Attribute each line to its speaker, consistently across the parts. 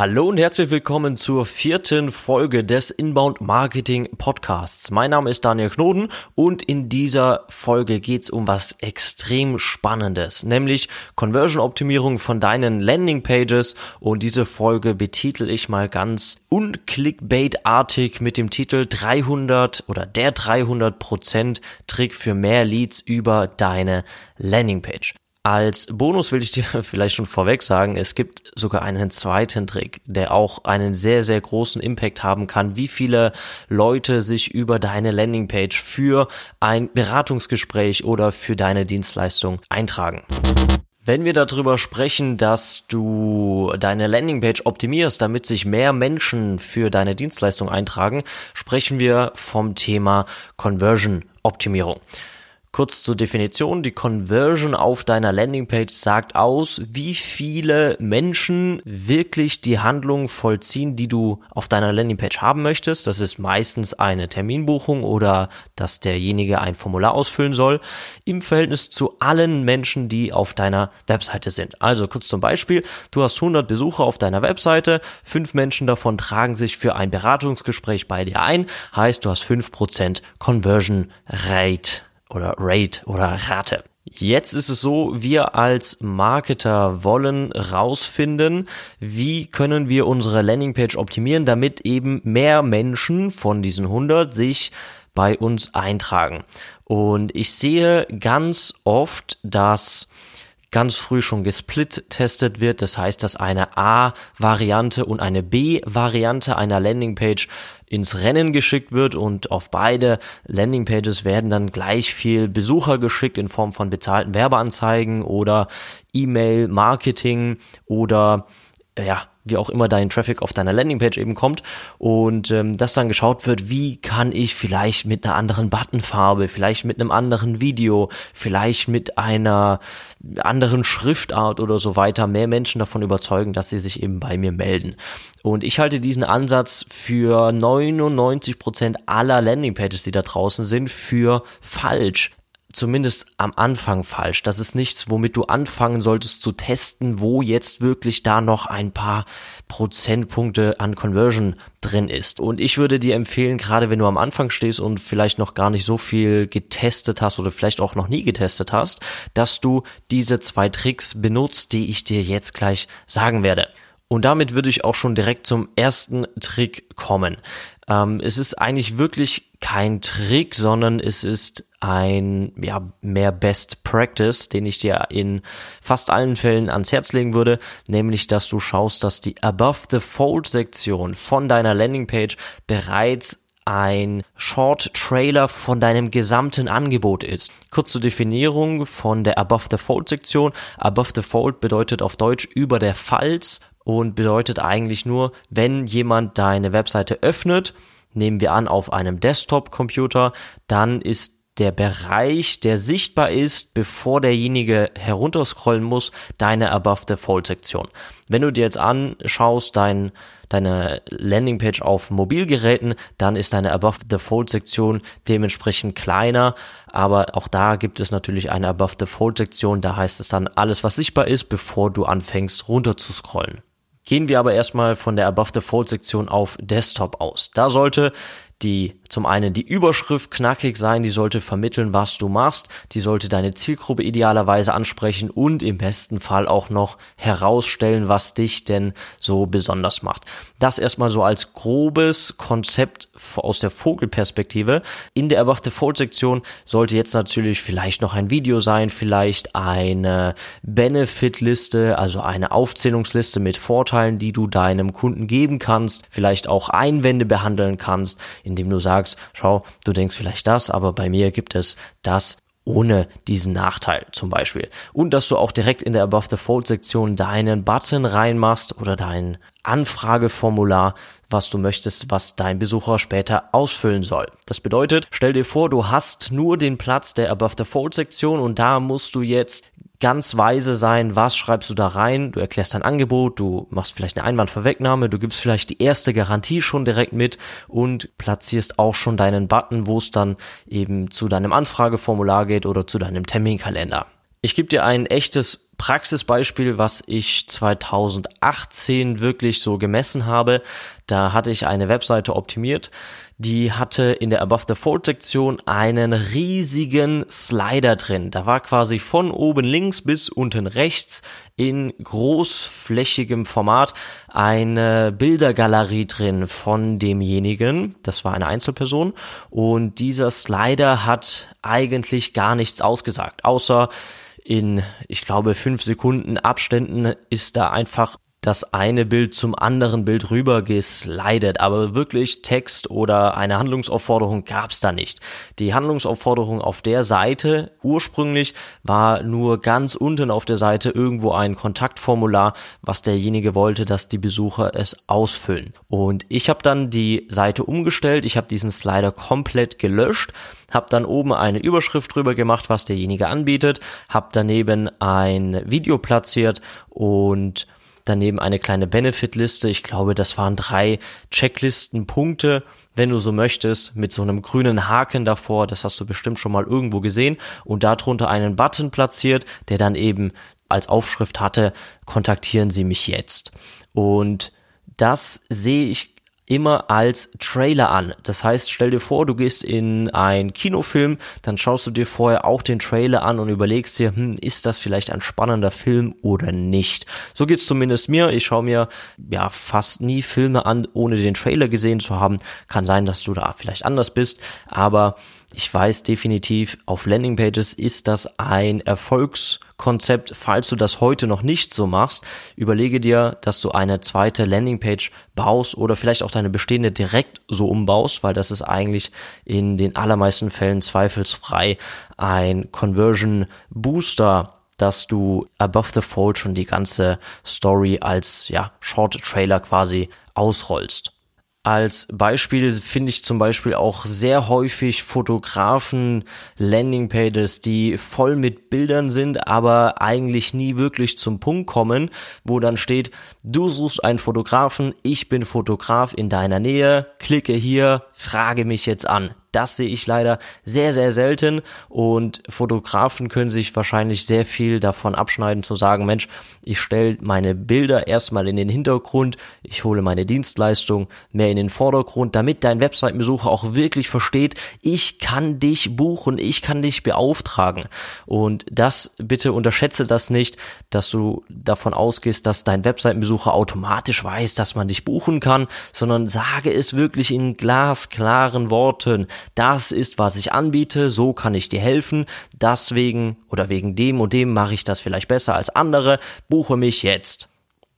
Speaker 1: Hallo und herzlich willkommen zur vierten Folge des Inbound Marketing Podcasts. Mein Name ist Daniel Knoden und in dieser Folge geht's um was extrem Spannendes, nämlich Conversion Optimierung von deinen Landing Pages und diese Folge betitel ich mal ganz unclickbait-artig mit dem Titel 300 oder der 300% Trick für mehr Leads über deine Landing Page. Als Bonus will ich dir vielleicht schon vorweg sagen, es gibt sogar einen zweiten Trick, der auch einen sehr, sehr großen Impact haben kann, wie viele Leute sich über deine Landingpage für ein Beratungsgespräch oder für deine Dienstleistung eintragen. Wenn wir darüber sprechen, dass du deine Landingpage optimierst, damit sich mehr Menschen für deine Dienstleistung eintragen, sprechen wir vom Thema Conversion Optimierung. Kurz zur Definition, die Conversion auf deiner Landingpage sagt aus, wie viele Menschen wirklich die Handlung vollziehen, die du auf deiner Landingpage haben möchtest. Das ist meistens eine Terminbuchung oder dass derjenige ein Formular ausfüllen soll, im Verhältnis zu allen Menschen, die auf deiner Webseite sind. Also kurz zum Beispiel, du hast 100 Besucher auf deiner Webseite, fünf Menschen davon tragen sich für ein Beratungsgespräch bei dir ein, heißt du hast 5% Conversion Rate oder Rate oder Rate. Jetzt ist es so, wir als Marketer wollen rausfinden, wie können wir unsere Landingpage optimieren, damit eben mehr Menschen von diesen 100 sich bei uns eintragen. Und ich sehe ganz oft, dass ganz früh schon gesplit-testet wird. Das heißt, dass eine A-Variante und eine B-Variante einer Landingpage ins Rennen geschickt wird und auf beide Landingpages werden dann gleich viel Besucher geschickt in Form von bezahlten Werbeanzeigen oder E-Mail-Marketing oder ja, wie auch immer dein Traffic auf deiner Landingpage eben kommt und ähm, dass dann geschaut wird, wie kann ich vielleicht mit einer anderen Buttonfarbe, vielleicht mit einem anderen Video, vielleicht mit einer anderen Schriftart oder so weiter mehr Menschen davon überzeugen, dass sie sich eben bei mir melden. Und ich halte diesen Ansatz für 99 Prozent aller Landingpages, die da draußen sind, für falsch zumindest am Anfang falsch. Das ist nichts, womit du anfangen solltest zu testen, wo jetzt wirklich da noch ein paar Prozentpunkte an Conversion drin ist. Und ich würde dir empfehlen, gerade wenn du am Anfang stehst und vielleicht noch gar nicht so viel getestet hast oder vielleicht auch noch nie getestet hast, dass du diese zwei Tricks benutzt, die ich dir jetzt gleich sagen werde. Und damit würde ich auch schon direkt zum ersten Trick kommen. Ähm, es ist eigentlich wirklich kein Trick, sondern es ist ein ja mehr Best Practice, den ich dir in fast allen Fällen ans Herz legen würde, nämlich dass du schaust, dass die Above the Fold Sektion von deiner Landingpage bereits ein Short Trailer von deinem gesamten Angebot ist. Kurz zur Definierung von der Above the Fold Sektion. Above the Fold bedeutet auf Deutsch über der Falz und bedeutet eigentlich nur, wenn jemand deine Webseite öffnet, nehmen wir an auf einem Desktop-Computer, dann ist der Bereich, der sichtbar ist, bevor derjenige herunterscrollen muss, deine Above the Fold Sektion. Wenn du dir jetzt anschaust, dein, deine Landingpage auf Mobilgeräten, dann ist deine Above the Fold Sektion dementsprechend kleiner, aber auch da gibt es natürlich eine Above the Fold Sektion, da heißt es dann alles, was sichtbar ist, bevor du anfängst runter zu scrollen. Gehen wir aber erstmal von der Above the Fold Sektion auf Desktop aus. Da sollte die zum einen die Überschrift knackig sein, die sollte vermitteln, was du machst, die sollte deine Zielgruppe idealerweise ansprechen und im besten Fall auch noch herausstellen, was dich denn so besonders macht. Das erstmal so als grobes Konzept aus der Vogelperspektive. In der Above the Fold Sektion sollte jetzt natürlich vielleicht noch ein Video sein, vielleicht eine Benefit-Liste, also eine Aufzählungsliste mit Vorteilen, die du deinem Kunden geben kannst, vielleicht auch Einwände behandeln kannst, indem du sagst, schau, du denkst vielleicht das, aber bei mir gibt es das ohne diesen Nachteil zum Beispiel. Und dass du auch direkt in der Above the Fold Sektion deinen Button reinmachst oder dein Anfrageformular, was du möchtest, was dein Besucher später ausfüllen soll. Das bedeutet, stell dir vor, du hast nur den Platz der Above the Fold Sektion und da musst du jetzt ganz weise sein, was schreibst du da rein, du erklärst dein Angebot, du machst vielleicht eine Einwandvorwegnahme, du gibst vielleicht die erste Garantie schon direkt mit und platzierst auch schon deinen Button, wo es dann eben zu deinem Anfrageformular geht oder zu deinem Terminkalender. Ich gebe dir ein echtes Praxisbeispiel, was ich 2018 wirklich so gemessen habe. Da hatte ich eine Webseite optimiert, die hatte in der Above the Fold Sektion einen riesigen Slider drin. Da war quasi von oben links bis unten rechts in großflächigem Format eine Bildergalerie drin von demjenigen. Das war eine Einzelperson. Und dieser Slider hat eigentlich gar nichts ausgesagt, außer in, ich glaube, fünf Sekunden Abständen ist da einfach das eine Bild zum anderen Bild rüber geslidet, aber wirklich Text oder eine Handlungsaufforderung gab's da nicht. Die Handlungsaufforderung auf der Seite ursprünglich war nur ganz unten auf der Seite irgendwo ein Kontaktformular, was derjenige wollte, dass die Besucher es ausfüllen. Und ich habe dann die Seite umgestellt, ich habe diesen Slider komplett gelöscht, habe dann oben eine Überschrift drüber gemacht, was derjenige anbietet, habe daneben ein Video platziert und daneben eine kleine Benefit-Liste. Ich glaube, das waren drei Checklisten-Punkte, wenn du so möchtest, mit so einem grünen Haken davor. Das hast du bestimmt schon mal irgendwo gesehen. Und darunter einen Button platziert, der dann eben als Aufschrift hatte, kontaktieren Sie mich jetzt. Und das sehe ich immer als Trailer an. Das heißt, stell dir vor, du gehst in einen Kinofilm, dann schaust du dir vorher auch den Trailer an und überlegst dir, hm, ist das vielleicht ein spannender Film oder nicht? So geht's zumindest mir. Ich schaue mir ja fast nie Filme an, ohne den Trailer gesehen zu haben. Kann sein, dass du da vielleicht anders bist, aber ich weiß definitiv, auf Landingpages ist das ein Erfolgskonzept. Falls du das heute noch nicht so machst, überlege dir, dass du eine zweite Landingpage baust oder vielleicht auch deine bestehende direkt so umbaust, weil das ist eigentlich in den allermeisten Fällen zweifelsfrei ein Conversion Booster dass du above the fold schon die ganze Story als ja Short Trailer quasi ausrollst. Als Beispiel finde ich zum Beispiel auch sehr häufig Fotografen Landingpages, die voll mit Bildern sind, aber eigentlich nie wirklich zum Punkt kommen, wo dann steht, du suchst einen Fotografen, ich bin Fotograf in deiner Nähe, klicke hier, frage mich jetzt an. Das sehe ich leider sehr, sehr selten und Fotografen können sich wahrscheinlich sehr viel davon abschneiden zu sagen, Mensch, ich stelle meine Bilder erstmal in den Hintergrund, ich hole meine Dienstleistung mehr in den Vordergrund, damit dein Webseitenbesucher auch wirklich versteht, ich kann dich buchen, ich kann dich beauftragen. Und das, bitte unterschätze das nicht, dass du davon ausgehst, dass dein Webseitenbesucher automatisch weiß, dass man dich buchen kann, sondern sage es wirklich in glasklaren Worten das ist, was ich anbiete, so kann ich dir helfen, deswegen oder wegen dem und dem mache ich das vielleicht besser als andere, buche mich jetzt.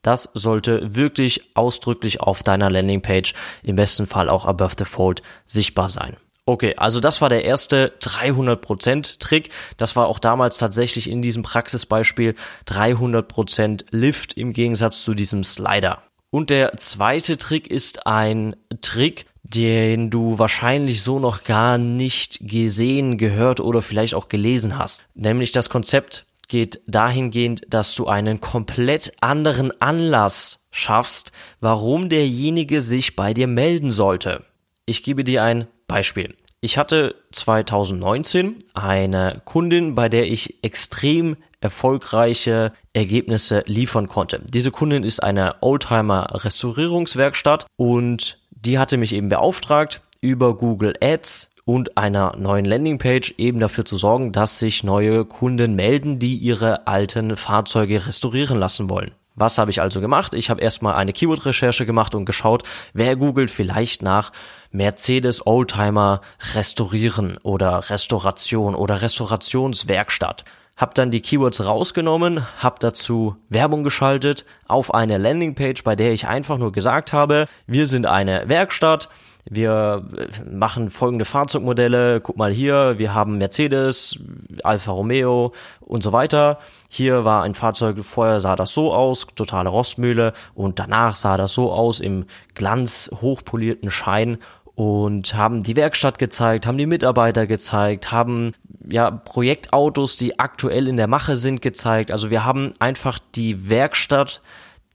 Speaker 1: Das sollte wirklich ausdrücklich auf deiner Landingpage, im besten Fall auch above the fold, sichtbar sein. Okay, also das war der erste 300% Trick. Das war auch damals tatsächlich in diesem Praxisbeispiel 300% Lift im Gegensatz zu diesem Slider. Und der zweite Trick ist ein Trick, den du wahrscheinlich so noch gar nicht gesehen, gehört oder vielleicht auch gelesen hast. Nämlich das Konzept geht dahingehend, dass du einen komplett anderen Anlass schaffst, warum derjenige sich bei dir melden sollte. Ich gebe dir ein Beispiel. Ich hatte 2019 eine Kundin, bei der ich extrem erfolgreiche Ergebnisse liefern konnte. Diese Kundin ist eine Oldtimer Restaurierungswerkstatt und die hatte mich eben beauftragt, über Google Ads und einer neuen Landingpage eben dafür zu sorgen, dass sich neue Kunden melden, die ihre alten Fahrzeuge restaurieren lassen wollen. Was habe ich also gemacht? Ich habe erstmal eine Keyword-Recherche gemacht und geschaut, wer googelt vielleicht nach Mercedes Oldtimer restaurieren oder Restauration oder Restaurationswerkstatt habe dann die Keywords rausgenommen, habe dazu Werbung geschaltet auf eine Landingpage, bei der ich einfach nur gesagt habe, wir sind eine Werkstatt, wir äh, machen folgende Fahrzeugmodelle, guck mal hier, wir haben Mercedes, Alfa Romeo und so weiter. Hier war ein Fahrzeug, vorher sah das so aus, totale Rostmühle und danach sah das so aus im glanz hochpolierten Schein und haben die Werkstatt gezeigt, haben die Mitarbeiter gezeigt, haben ja Projektautos, die aktuell in der Mache sind, gezeigt. Also wir haben einfach die Werkstatt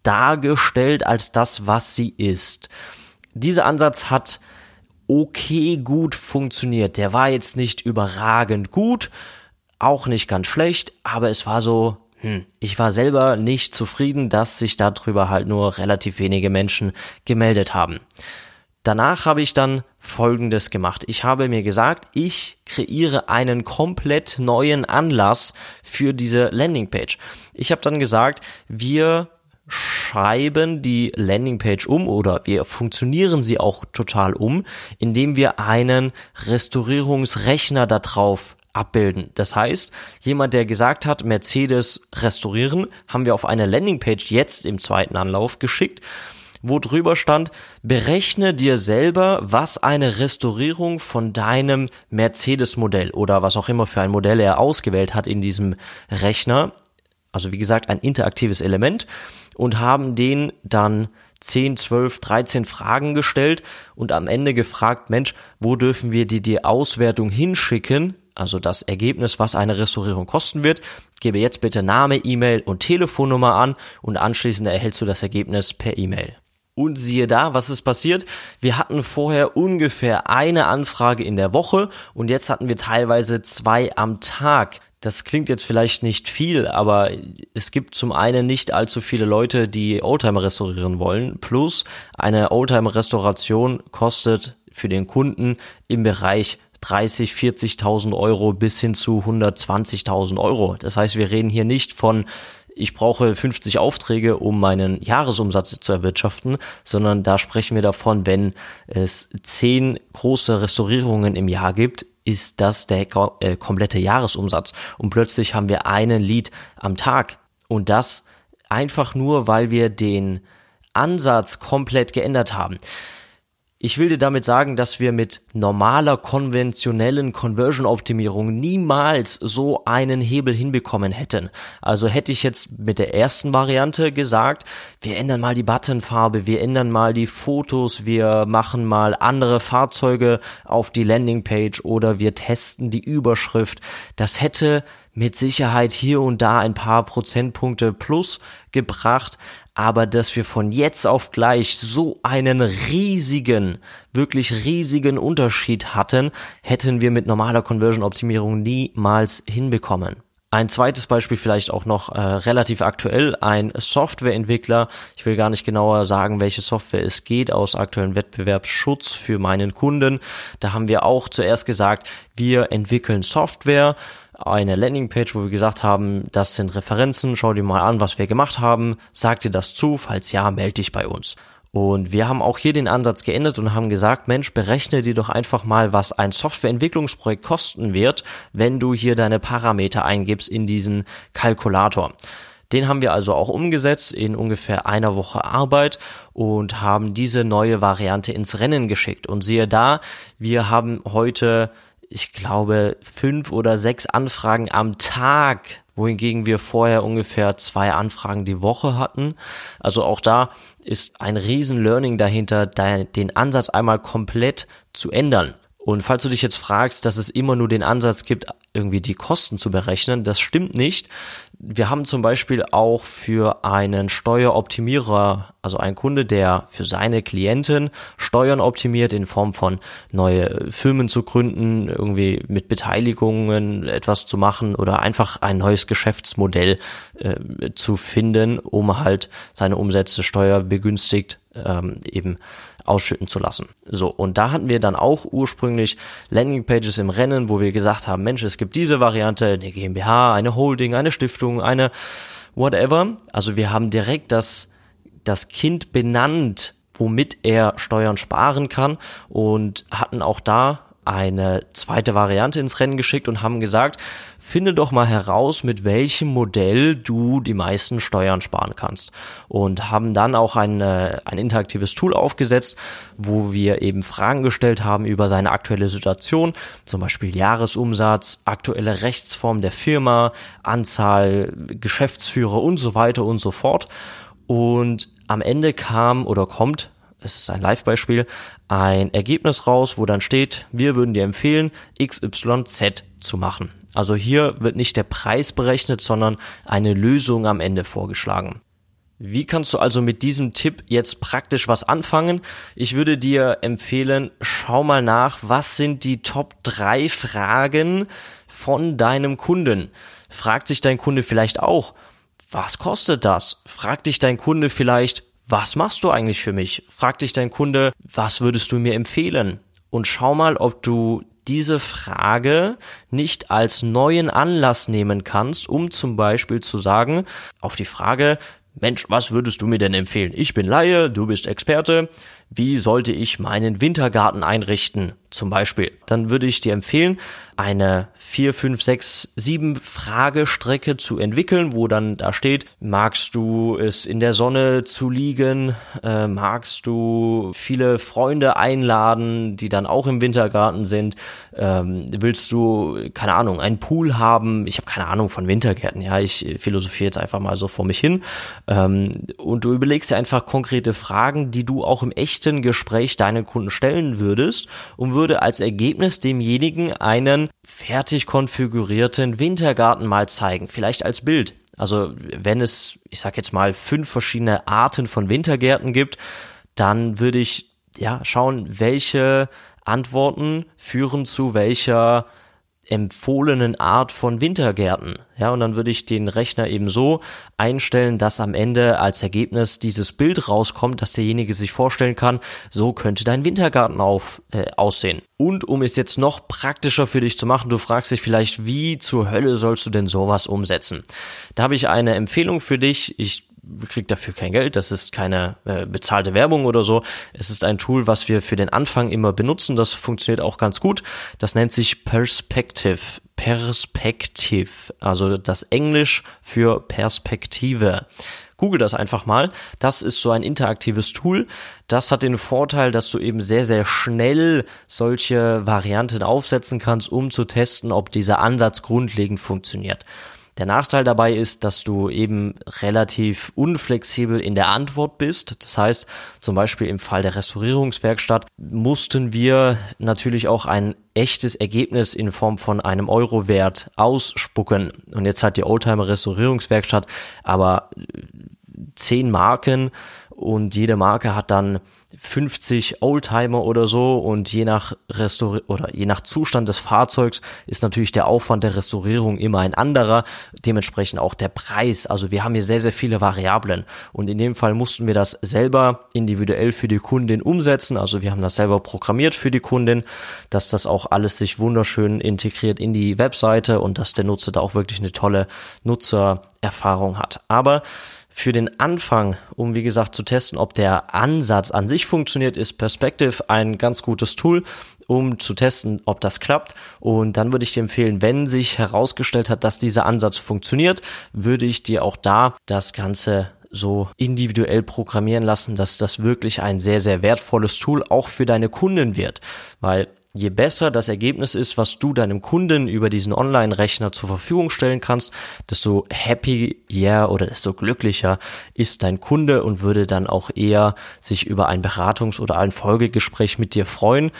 Speaker 1: dargestellt als das, was sie ist. Dieser Ansatz hat okay gut funktioniert. Der war jetzt nicht überragend gut, auch nicht ganz schlecht, aber es war so, hm, ich war selber nicht zufrieden, dass sich darüber halt nur relativ wenige Menschen gemeldet haben. Danach habe ich dann Folgendes gemacht. Ich habe mir gesagt, ich kreiere einen komplett neuen Anlass für diese Landingpage. Ich habe dann gesagt, wir schreiben die Landingpage um oder wir funktionieren sie auch total um, indem wir einen Restaurierungsrechner darauf abbilden. Das heißt, jemand, der gesagt hat, Mercedes restaurieren, haben wir auf eine Landingpage jetzt im zweiten Anlauf geschickt wo drüber stand, berechne dir selber, was eine Restaurierung von deinem Mercedes-Modell oder was auch immer für ein Modell er ausgewählt hat in diesem Rechner, also wie gesagt ein interaktives Element, und haben den dann 10, 12, 13 Fragen gestellt und am Ende gefragt, Mensch, wo dürfen wir dir die Auswertung hinschicken? Also das Ergebnis, was eine Restaurierung kosten wird. Gebe jetzt bitte Name, E-Mail und Telefonnummer an und anschließend erhältst du das Ergebnis per E-Mail. Und siehe da, was ist passiert? Wir hatten vorher ungefähr eine Anfrage in der Woche und jetzt hatten wir teilweise zwei am Tag. Das klingt jetzt vielleicht nicht viel, aber es gibt zum einen nicht allzu viele Leute, die Oldtimer restaurieren wollen. Plus eine Oldtimer-Restauration kostet für den Kunden im Bereich 30, 40.000 Euro bis hin zu 120.000 Euro. Das heißt, wir reden hier nicht von ich brauche 50 Aufträge, um meinen Jahresumsatz zu erwirtschaften, sondern da sprechen wir davon, wenn es zehn große Restaurierungen im Jahr gibt, ist das der äh, komplette Jahresumsatz. Und plötzlich haben wir einen Lied am Tag. Und das einfach nur, weil wir den Ansatz komplett geändert haben. Ich will dir damit sagen, dass wir mit normaler konventionellen Conversion-Optimierung niemals so einen Hebel hinbekommen hätten. Also hätte ich jetzt mit der ersten Variante gesagt, wir ändern mal die Buttonfarbe, wir ändern mal die Fotos, wir machen mal andere Fahrzeuge auf die Landingpage oder wir testen die Überschrift. Das hätte mit Sicherheit hier und da ein paar Prozentpunkte plus gebracht, aber dass wir von jetzt auf gleich so einen riesigen, wirklich riesigen Unterschied hatten, hätten wir mit normaler Conversion Optimierung niemals hinbekommen. Ein zweites Beispiel vielleicht auch noch äh, relativ aktuell, ein Softwareentwickler, ich will gar nicht genauer sagen, welche Software es geht, aus aktuellem Wettbewerbsschutz für meinen Kunden. Da haben wir auch zuerst gesagt, wir entwickeln Software, eine Landingpage, wo wir gesagt haben, das sind Referenzen, schau dir mal an, was wir gemacht haben, sag dir das zu, falls ja, melde dich bei uns. Und wir haben auch hier den Ansatz geändert und haben gesagt, Mensch, berechne dir doch einfach mal, was ein Softwareentwicklungsprojekt kosten wird, wenn du hier deine Parameter eingibst in diesen Kalkulator. Den haben wir also auch umgesetzt in ungefähr einer Woche Arbeit und haben diese neue Variante ins Rennen geschickt. Und siehe da, wir haben heute ich glaube, fünf oder sechs Anfragen am Tag, wohingegen wir vorher ungefähr zwei Anfragen die Woche hatten. Also auch da ist ein riesen Learning dahinter, den Ansatz einmal komplett zu ändern. Und falls du dich jetzt fragst, dass es immer nur den Ansatz gibt, irgendwie die Kosten zu berechnen, das stimmt nicht. Wir haben zum Beispiel auch für einen Steueroptimierer, also einen Kunde, der für seine Klienten Steuern optimiert in Form von neue Firmen zu gründen, irgendwie mit Beteiligungen etwas zu machen oder einfach ein neues Geschäftsmodell äh, zu finden, um halt seine Umsätze steuerbegünstigt ähm, eben ausschütten zu lassen. So, und da hatten wir dann auch ursprünglich Landingpages im Rennen, wo wir gesagt haben, Mensch, es gibt diese Variante, eine GmbH, eine Holding, eine Stiftung, eine whatever. Also wir haben direkt das, das Kind benannt, womit er Steuern sparen kann und hatten auch da eine zweite Variante ins Rennen geschickt und haben gesagt, finde doch mal heraus, mit welchem Modell du die meisten Steuern sparen kannst. Und haben dann auch ein, äh, ein interaktives Tool aufgesetzt, wo wir eben Fragen gestellt haben über seine aktuelle Situation, zum Beispiel Jahresumsatz, aktuelle Rechtsform der Firma, Anzahl Geschäftsführer und so weiter und so fort. Und am Ende kam oder kommt es ist ein Live-Beispiel, ein Ergebnis raus, wo dann steht, wir würden dir empfehlen, XYZ zu machen. Also hier wird nicht der Preis berechnet, sondern eine Lösung am Ende vorgeschlagen. Wie kannst du also mit diesem Tipp jetzt praktisch was anfangen? Ich würde dir empfehlen, schau mal nach, was sind die Top 3 Fragen von deinem Kunden. Fragt sich dein Kunde vielleicht auch, was kostet das? Fragt dich dein Kunde vielleicht, was machst du eigentlich für mich? Fragt dich dein Kunde, was würdest du mir empfehlen? Und schau mal, ob du diese Frage nicht als neuen Anlass nehmen kannst, um zum Beispiel zu sagen, auf die Frage, Mensch, was würdest du mir denn empfehlen? Ich bin Laie, du bist Experte. Wie sollte ich meinen Wintergarten einrichten? Zum Beispiel. Dann würde ich dir empfehlen, eine 4, 5, 6, 7 Fragestrecke zu entwickeln, wo dann da steht, magst du es in der Sonne zu liegen? Äh, magst du viele Freunde einladen, die dann auch im Wintergarten sind? Ähm, willst du, keine Ahnung, einen Pool haben? Ich habe keine Ahnung von Wintergärten, ja, ich philosophiere jetzt einfach mal so vor mich hin. Ähm, und du überlegst dir einfach konkrete Fragen, die du auch im echten Gespräch deinen Kunden stellen würdest und würde als Ergebnis demjenigen einen fertig konfigurierten Wintergarten mal zeigen, vielleicht als Bild. Also wenn es, ich sag jetzt mal, fünf verschiedene Arten von Wintergärten gibt, dann würde ich ja schauen, welche Antworten führen zu welcher empfohlenen Art von Wintergärten. Ja, und dann würde ich den Rechner eben so einstellen, dass am Ende als Ergebnis dieses Bild rauskommt, dass derjenige sich vorstellen kann, so könnte dein Wintergarten auf, äh, aussehen. Und um es jetzt noch praktischer für dich zu machen, du fragst dich vielleicht, wie zur Hölle sollst du denn sowas umsetzen? Da habe ich eine Empfehlung für dich. Ich kriegt dafür kein Geld, das ist keine äh, bezahlte Werbung oder so. Es ist ein Tool, was wir für den Anfang immer benutzen. Das funktioniert auch ganz gut. Das nennt sich Perspective. Perspective, also das Englisch für Perspektive. Google das einfach mal. Das ist so ein interaktives Tool. Das hat den Vorteil, dass du eben sehr, sehr schnell solche Varianten aufsetzen kannst, um zu testen, ob dieser Ansatz grundlegend funktioniert. Der Nachteil dabei ist, dass du eben relativ unflexibel in der Antwort bist. Das heißt, zum Beispiel im Fall der Restaurierungswerkstatt mussten wir natürlich auch ein echtes Ergebnis in Form von einem Eurowert ausspucken. Und jetzt hat die Oldtimer Restaurierungswerkstatt aber zehn Marken und jede Marke hat dann 50 Oldtimer oder so und je nach Restaur oder je nach Zustand des Fahrzeugs ist natürlich der Aufwand der Restaurierung immer ein anderer, dementsprechend auch der Preis. Also wir haben hier sehr sehr viele Variablen und in dem Fall mussten wir das selber individuell für die Kundin umsetzen. Also wir haben das selber programmiert für die Kundin, dass das auch alles sich wunderschön integriert in die Webseite und dass der Nutzer da auch wirklich eine tolle Nutzererfahrung hat. Aber für den Anfang, um wie gesagt zu testen, ob der Ansatz an sich funktioniert, ist Perspective ein ganz gutes Tool, um zu testen, ob das klappt. Und dann würde ich dir empfehlen, wenn sich herausgestellt hat, dass dieser Ansatz funktioniert, würde ich dir auch da das Ganze so individuell programmieren lassen, dass das wirklich ein sehr, sehr wertvolles Tool auch für deine Kunden wird. Weil je besser das Ergebnis ist, was du deinem Kunden über diesen Online-Rechner zur Verfügung stellen kannst, desto happier yeah, oder desto glücklicher ist dein Kunde und würde dann auch eher sich über ein Beratungs- oder ein Folgegespräch mit dir freuen,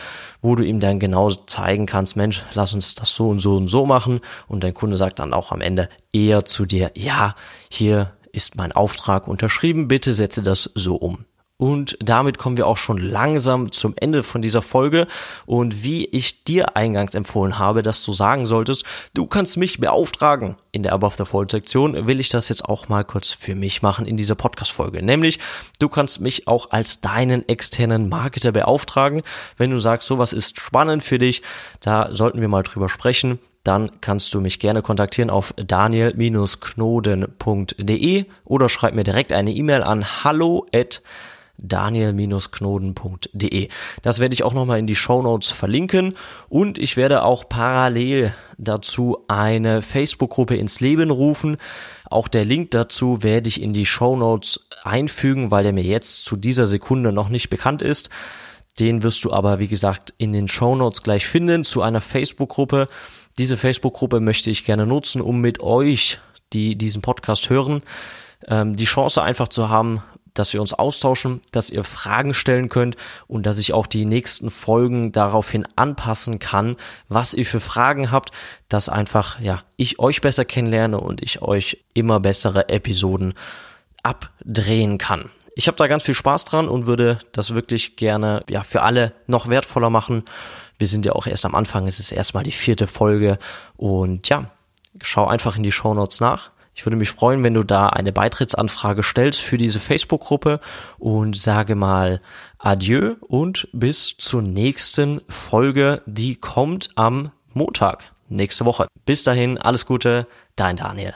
Speaker 1: wo du ihm dann genau zeigen kannst, Mensch, lass uns das so und so und so machen und dein Kunde sagt dann auch am Ende eher zu dir, ja, hier ist mein Auftrag unterschrieben, bitte setze das so um. Und damit kommen wir auch schon langsam zum Ende von dieser Folge. Und wie ich dir eingangs empfohlen habe, dass du sagen solltest, du kannst mich beauftragen. In der Above the Fold Sektion will ich das jetzt auch mal kurz für mich machen in dieser Podcast Folge. Nämlich, du kannst mich auch als deinen externen Marketer beauftragen. Wenn du sagst, sowas ist spannend für dich, da sollten wir mal drüber sprechen dann kannst du mich gerne kontaktieren auf daniel-knoden.de oder schreib mir direkt eine E-Mail an hallo daniel-knoden.de. Das werde ich auch nochmal in die Show Notes verlinken und ich werde auch parallel dazu eine Facebook-Gruppe ins Leben rufen. Auch der Link dazu werde ich in die Show Notes einfügen, weil der mir jetzt zu dieser Sekunde noch nicht bekannt ist. Den wirst du aber, wie gesagt, in den Show Notes gleich finden zu einer Facebook-Gruppe. Diese Facebook-Gruppe möchte ich gerne nutzen, um mit euch, die diesen Podcast hören, ähm, die Chance einfach zu haben, dass wir uns austauschen, dass ihr Fragen stellen könnt und dass ich auch die nächsten Folgen daraufhin anpassen kann, was ihr für Fragen habt, dass einfach, ja, ich euch besser kennenlerne und ich euch immer bessere Episoden abdrehen kann. Ich habe da ganz viel Spaß dran und würde das wirklich gerne ja für alle noch wertvoller machen. Wir sind ja auch erst am Anfang, es ist erstmal die vierte Folge und ja, schau einfach in die Show Notes nach. Ich würde mich freuen, wenn du da eine Beitrittsanfrage stellst für diese Facebook-Gruppe und sage mal Adieu und bis zur nächsten Folge, die kommt am Montag nächste Woche. Bis dahin, alles Gute, dein Daniel.